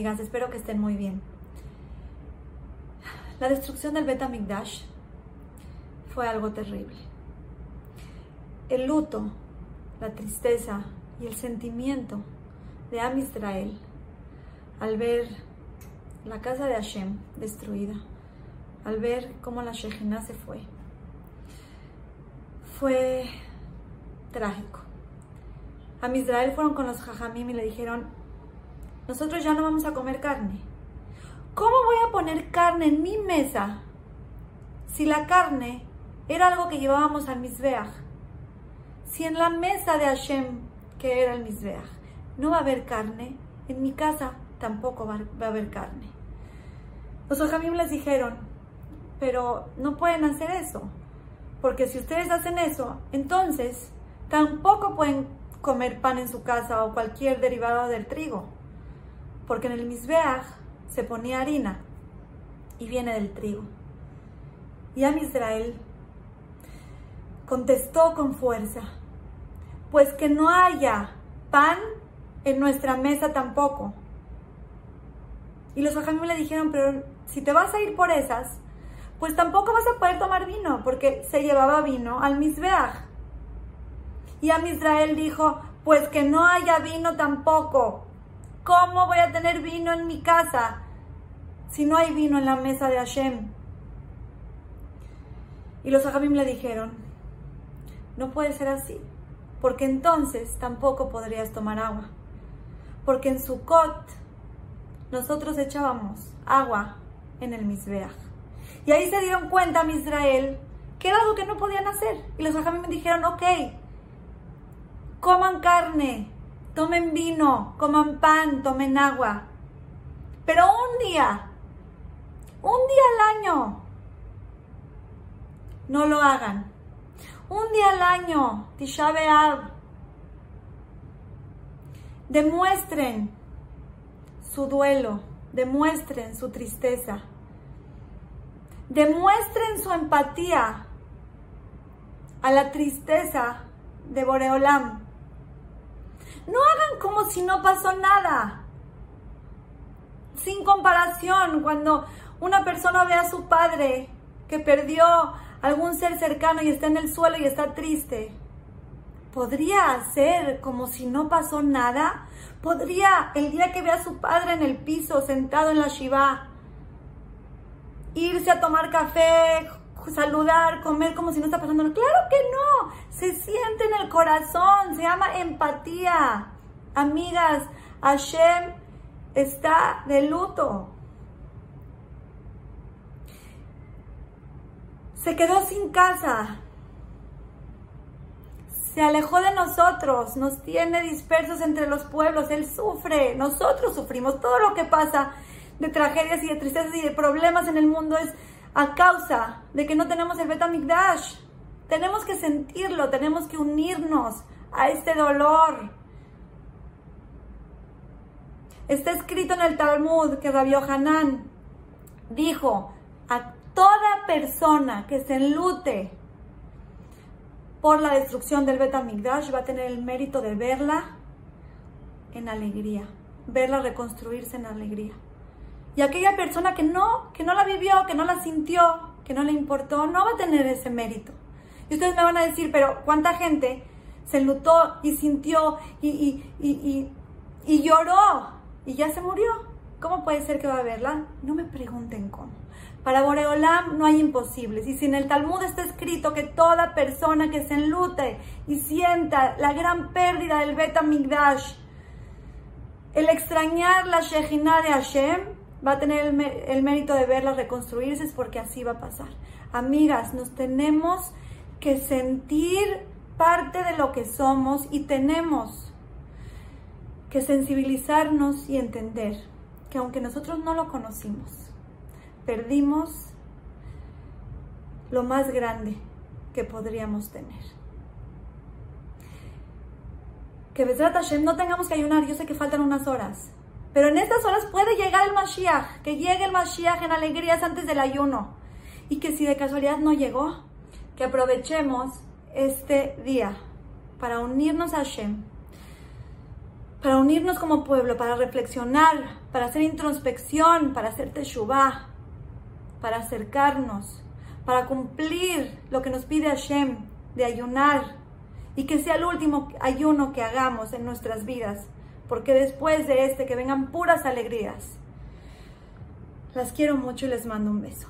Espero que estén muy bien. La destrucción del Bet Amikdash fue algo terrible. El luto, la tristeza y el sentimiento de Am Israel al ver la casa de Hashem destruida, al ver cómo la Shejina se fue, fue trágico. A Israel fueron con los Jajamim y le dijeron, nosotros ya no vamos a comer carne. ¿Cómo voy a poner carne en mi mesa si la carne era algo que llevábamos al Mizbeach? Si en la mesa de Hashem, que era el Mizbeach, no va a haber carne, en mi casa tampoco va, a haber carne. Los Ojamim les dijeron, pero no pueden hacer eso, porque si ustedes hacen eso, entonces tampoco pueden comer pan en su casa o cualquier derivado del trigo, porque en el Mizbeach se ponía harina y viene del trigo. Y a Israel contestó con fuerza, pues que no haya pan en nuestra mesa tampoco. Y los ajamim le dijeron, pero si te vas a ir por esas, pues tampoco vas a poder tomar vino, porque se llevaba vino al Mizbeach. Y a Israel dijo, pues que no haya vino tampoco. ¿Cómo voy a tener vino en mi casa si no hay vino en la mesa de Hashem? Y los ajamim le dijeron, no puede ser así, porque entonces tampoco podrías tomar agua. Porque en Sukkot nosotros echábamos agua en el Mizbeach. Y ahí se dieron cuenta a Israel que era algo que no podían hacer. Y los ajamim me dijeron, ok, coman carne, tomen vino, coman pan, tomen agua. Pero un día, un día al año, no lo hagan. Un día al año, Tisha demuestren su duelo, demuestren su tristeza, demuestren su empatía a la tristeza de Boreolam. No hagan como si no pasó nada. Sin comparación, cuando una persona ve a su padre que perdió algún ser cercano y está en el suelo y está triste, ¿podría hacer como si no pasó nada? ¿Podría el día que ve a su padre en el piso, sentado en la Shiva, irse a tomar café, saludar, comer como si no está pasando? Claro que no, se siente en el corazón, se llama empatía. Amigas, Hashem está de luto. Se quedó sin casa. Se alejó de nosotros, nos tiene dispersos entre los pueblos, Él sufre, nosotros sufrimos. Todo lo que pasa de tragedias y de tristezas y de problemas en el mundo es a causa de que no tenemos el Betamigdash. Tenemos que sentirlo, tenemos que unirnos a este dolor. Está escrito en el Talmud que Rabbi Hanan dijo a toda persona que se enlute por la destrucción del Betamigdash va a tener el mérito de verla en alegría, verla reconstruirse en alegría. Y aquella persona que no, que no la vivió, que no la sintió, que no le importó, no va a tener ese mérito. Y ustedes me van a decir, pero ¿cuánta gente se enlutó y sintió y, y, lloró y ya se murió? ¿Cómo puede ser que va a verla? No me pregunten cómo. Para Boreolam no hay imposibles. Y si en el Talmud está escrito que toda persona que se enlute y sienta la gran pérdida del Bet Migdash, el extrañar la Shejina de Hashem, va a tener el, mérito de verla reconstruirse, es porque así va a pasar. Amigas, nos tenemos que sentir parte de lo que somos y tenemos que sensibilizarnos y entender que aunque nosotros no lo conocimos, perdimos lo más grande que podríamos tener. Que Besrat Hashem no tengamos que ayunar, yo sé que faltan unas horas, pero en estas horas puede llegar el Mashiach, que llegue el Mashiach en alegrías antes del ayuno. Y que si de casualidad no llegó, que aprovechemos este día para unirnos a Hashem, para unirnos como pueblo, para reflexionar, para hacer introspección, para hacer teshuvah, para acercarnos, para cumplir lo que nos pide Hashem de ayunar y que sea el último ayuno que hagamos en nuestras vidas, porque después de este que vengan puras alegrías. Las quiero mucho y les mando un beso.